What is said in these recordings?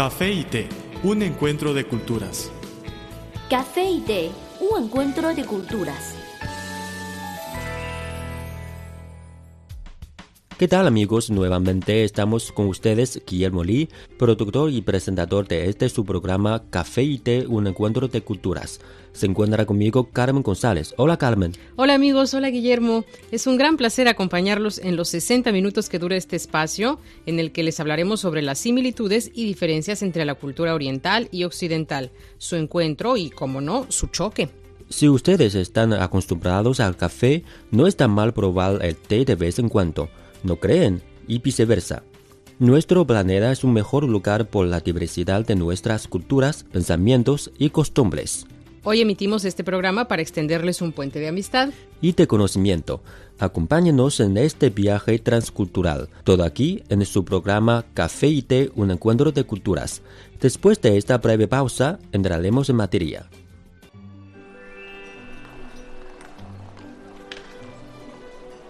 Café y té, un encuentro de culturas. Café y té, un encuentro de culturas. ¿Qué tal amigos? Nuevamente estamos con ustedes Guillermo Lee, productor y presentador de este su programa Café y Té, un encuentro de culturas. Se encuentra conmigo Carmen González. Hola Carmen. Hola amigos, hola Guillermo. Es un gran placer acompañarlos en los 60 minutos que dura este espacio, en el que les hablaremos sobre las similitudes y diferencias entre la cultura oriental y occidental, su encuentro y, como no, su choque. Si ustedes están acostumbrados al café, no está mal probar el té de vez en cuando no creen y viceversa. Nuestro planeta es un mejor lugar por la diversidad de nuestras culturas, pensamientos y costumbres. Hoy emitimos este programa para extenderles un puente de amistad y de conocimiento. Acompáñenos en este viaje transcultural, todo aquí en su programa Café y Té, un encuentro de culturas. Después de esta breve pausa, entraremos en materia.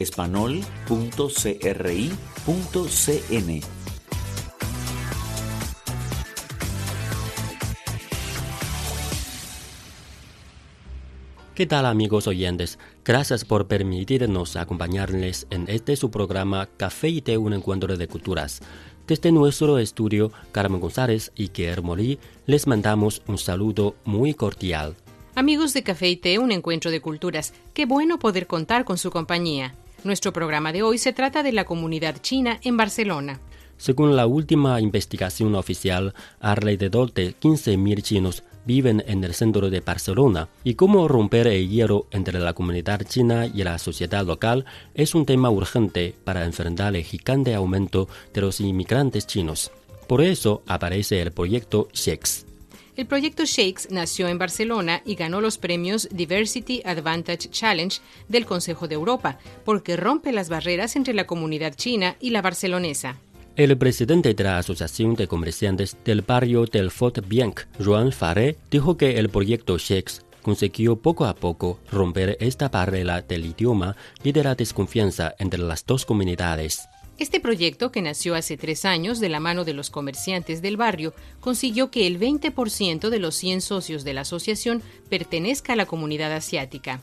espanol.cri.cn. ¿Qué tal amigos oyentes? Gracias por permitirnos acompañarles en este su programa Café y Té, un encuentro de culturas. Desde nuestro estudio, Carmen González y Guillermo Lee les mandamos un saludo muy cordial. Amigos de Café y Té, un encuentro de culturas, qué bueno poder contar con su compañía. Nuestro programa de hoy se trata de la comunidad china en Barcelona. Según la última investigación oficial, alrededor de 15.000 chinos viven en el centro de Barcelona y cómo romper el hielo entre la comunidad china y la sociedad local es un tema urgente para enfrentar el gigante aumento de los inmigrantes chinos. Por eso aparece el proyecto Shakes. El proyecto Shakes nació en Barcelona y ganó los premios Diversity Advantage Challenge del Consejo de Europa, porque rompe las barreras entre la comunidad china y la barcelonesa. El presidente de la Asociación de Comerciantes del barrio del Fort Bianc, Joan Faré, dijo que el proyecto Shakes consiguió poco a poco romper esta barrera del idioma y de la desconfianza entre las dos comunidades. Este proyecto, que nació hace tres años de la mano de los comerciantes del barrio, consiguió que el 20% de los 100 socios de la asociación pertenezca a la comunidad asiática.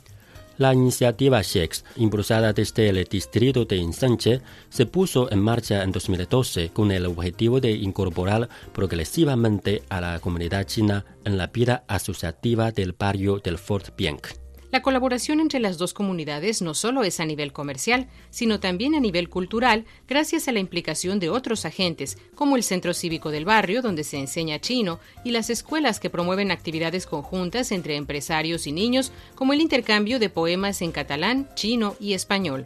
La iniciativa Shakes, impulsada desde el distrito de Ensanche, se puso en marcha en 2012 con el objetivo de incorporar progresivamente a la comunidad china en la vida asociativa del barrio del Fort Bianc. La colaboración entre las dos comunidades no solo es a nivel comercial, sino también a nivel cultural, gracias a la implicación de otros agentes, como el Centro Cívico del Barrio, donde se enseña chino, y las escuelas que promueven actividades conjuntas entre empresarios y niños, como el intercambio de poemas en catalán, chino y español.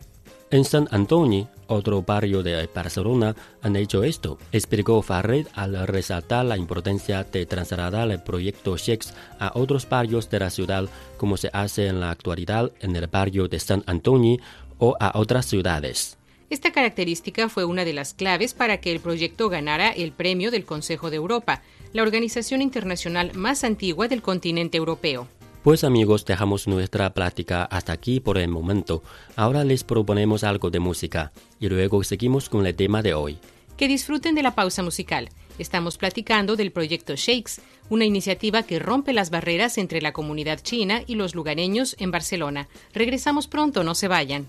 En San Antonio, otro barrio de Barcelona, han hecho esto, explicó Farred al resaltar la importancia de trasladar el proyecto Shakes a otros barrios de la ciudad, como se hace en la actualidad en el barrio de San Antonio o a otras ciudades. Esta característica fue una de las claves para que el proyecto ganara el premio del Consejo de Europa, la organización internacional más antigua del continente europeo. Pues amigos, dejamos nuestra plática hasta aquí por el momento. Ahora les proponemos algo de música y luego seguimos con el tema de hoy. Que disfruten de la pausa musical. Estamos platicando del proyecto Shakes, una iniciativa que rompe las barreras entre la comunidad china y los lugareños en Barcelona. Regresamos pronto, no se vayan.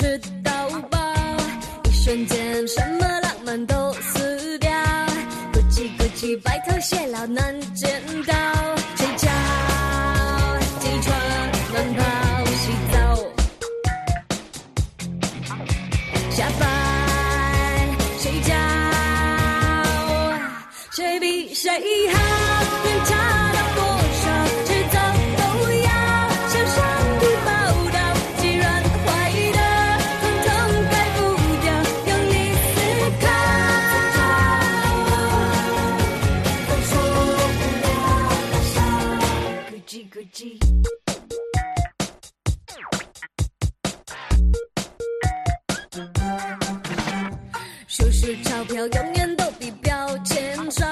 吃到饱一瞬间什么浪漫都死掉咕叽咕叽白头偕老难见到睡觉起床慢跑洗澡下班睡觉谁比谁好更差数数钞票永远都比标签少，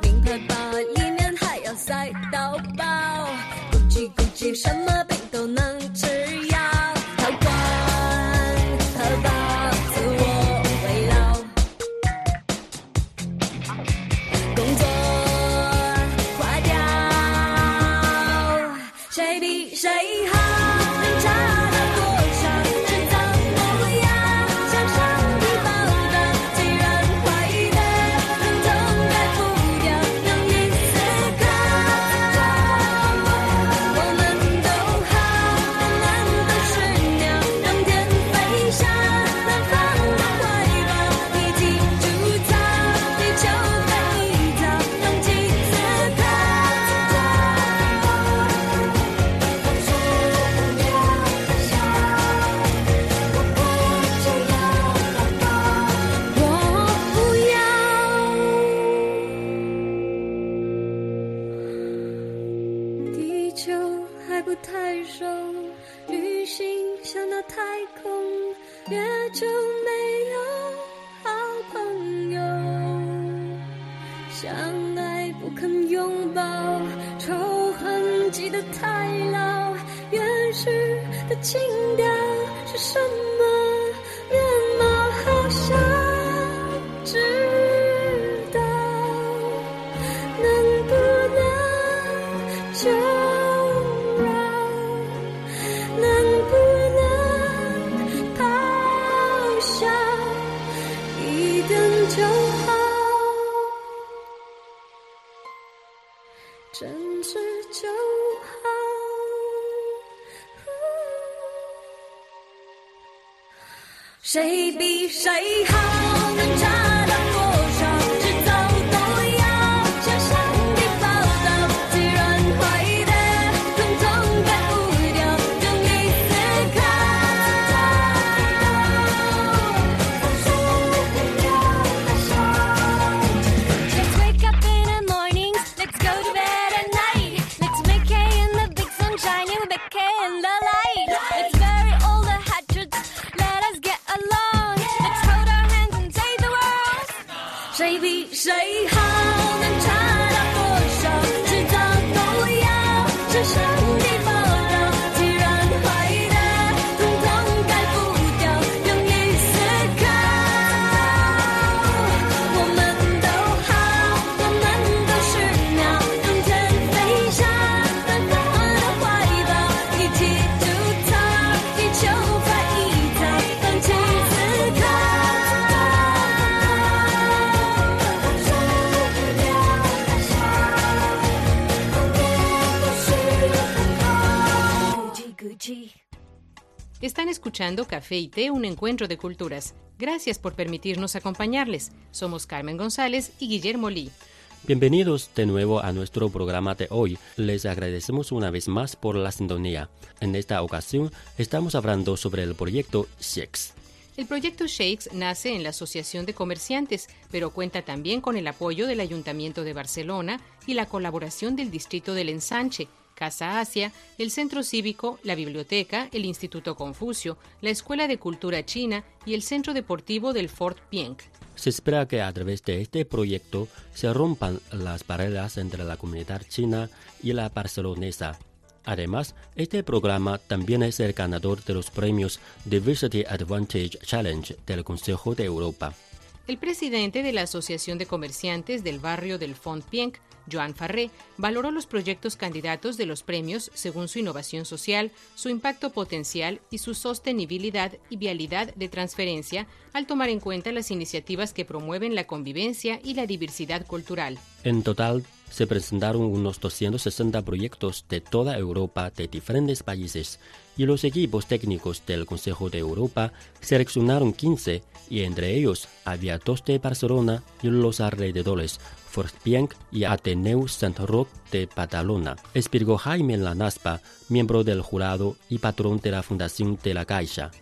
名牌包里面还要塞到爆，咕叽咕叽什么病都能吃药，陶罐喝饱，自我慰劳，工作花掉，谁比谁好，的太老，原始的情调是什么？谁比谁好，escuchando Café y Té, un encuentro de culturas. Gracias por permitirnos acompañarles. Somos Carmen González y Guillermo Lee. Bienvenidos de nuevo a nuestro programa de hoy. Les agradecemos una vez más por la sintonía. En esta ocasión estamos hablando sobre el proyecto Shakes. El proyecto Shakes nace en la Asociación de Comerciantes, pero cuenta también con el apoyo del Ayuntamiento de Barcelona y la colaboración del Distrito del Ensanche, Casa Asia, el Centro Cívico, la Biblioteca, el Instituto Confucio, la Escuela de Cultura China y el Centro Deportivo del Fort Pienk. Se espera que a través de este proyecto se rompan las barreras entre la comunidad china y la barcelonesa. Además, este programa también es el ganador de los premios Diversity Advantage Challenge del Consejo de Europa. El presidente de la Asociación de Comerciantes del barrio del Font Pienc, Joan Farré, valoró los proyectos candidatos de los premios según su innovación social, su impacto potencial y su sostenibilidad y vialidad de transferencia, al tomar en cuenta las iniciativas que promueven la convivencia y la diversidad cultural. En total, se presentaron unos 260 proyectos de toda Europa de diferentes países y los equipos técnicos del Consejo de Europa seleccionaron 15 y entre ellos había dos de Barcelona y los alrededores, Forspienc y Ateneu Sant Roc de Badalona. Explicó Jaime Lanaspa, miembro del jurado y patrón de la Fundación de la Caixa.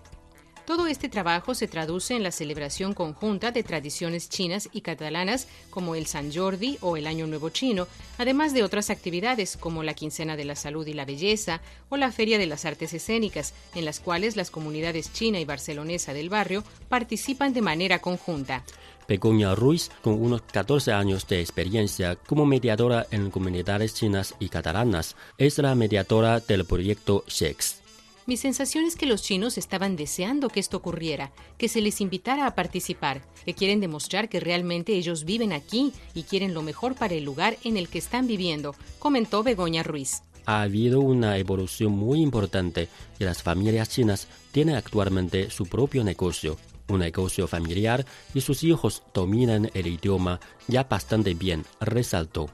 Todo este trabajo se traduce en la celebración conjunta de tradiciones chinas y catalanas como el San Jordi o el Año Nuevo Chino, además de otras actividades como la Quincena de la Salud y la Belleza o la Feria de las Artes Escénicas, en las cuales las comunidades china y barcelonesa del barrio participan de manera conjunta. Begoña Ruiz, con unos 14 años de experiencia como mediadora en comunidades chinas y catalanas, es la mediadora del proyecto SHEX. Mi sensación es que los chinos estaban deseando que esto ocurriera, que se les invitara a participar, que quieren demostrar que realmente ellos viven aquí y quieren lo mejor para el lugar en el que están viviendo, comentó Begoña Ruiz. Ha habido una evolución muy importante y las familias chinas tienen actualmente su propio negocio, un negocio familiar y sus hijos dominan el idioma ya bastante bien, resaltó.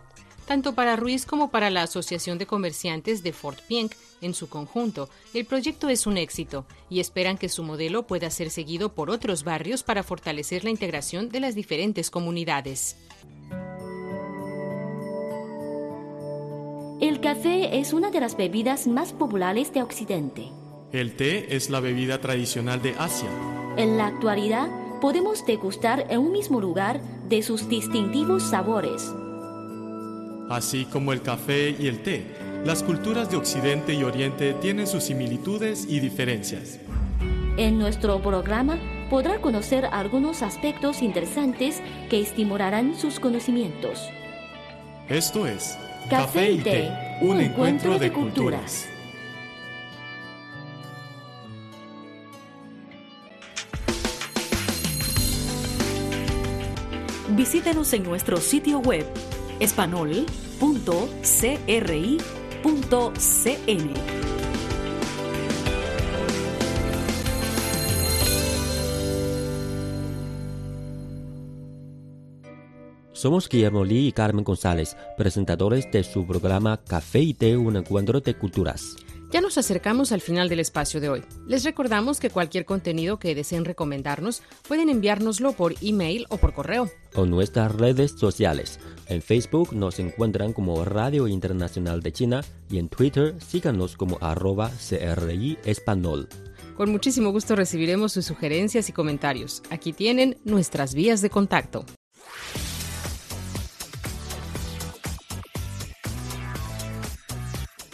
Tanto para Ruiz como para la Asociación de Comerciantes de Fort Pienc en su conjunto, el proyecto es un éxito y esperan que su modelo pueda ser seguido por otros barrios para fortalecer la integración de las diferentes comunidades. El café es una de las bebidas más populares de Occidente. El té es la bebida tradicional de Asia. En la actualidad, podemos degustar en un mismo lugar de sus distintivos sabores. Así como el café y el té, las culturas de Occidente y Oriente tienen sus similitudes y diferencias. En nuestro programa podrá conocer algunos aspectos interesantes que estimularán sus conocimientos. Esto es Café y té, un encuentro de culturas. Visítenos en nuestro sitio web espanol.cri.cn. Somos Guillermo Lee y Carmen González, presentadores de su programa Café y Té, un encuentro de culturas. Ya nos acercamos al final del espacio de hoy. Les recordamos que cualquier contenido que deseen recomendarnos pueden enviárnoslo por email o por correo. O nuestras redes sociales. En Facebook nos encuentran como Radio Internacional de China y en Twitter síganos como arroba CRI Español. Con muchísimo gusto recibiremos sus sugerencias y comentarios. Aquí tienen nuestras vías de contacto.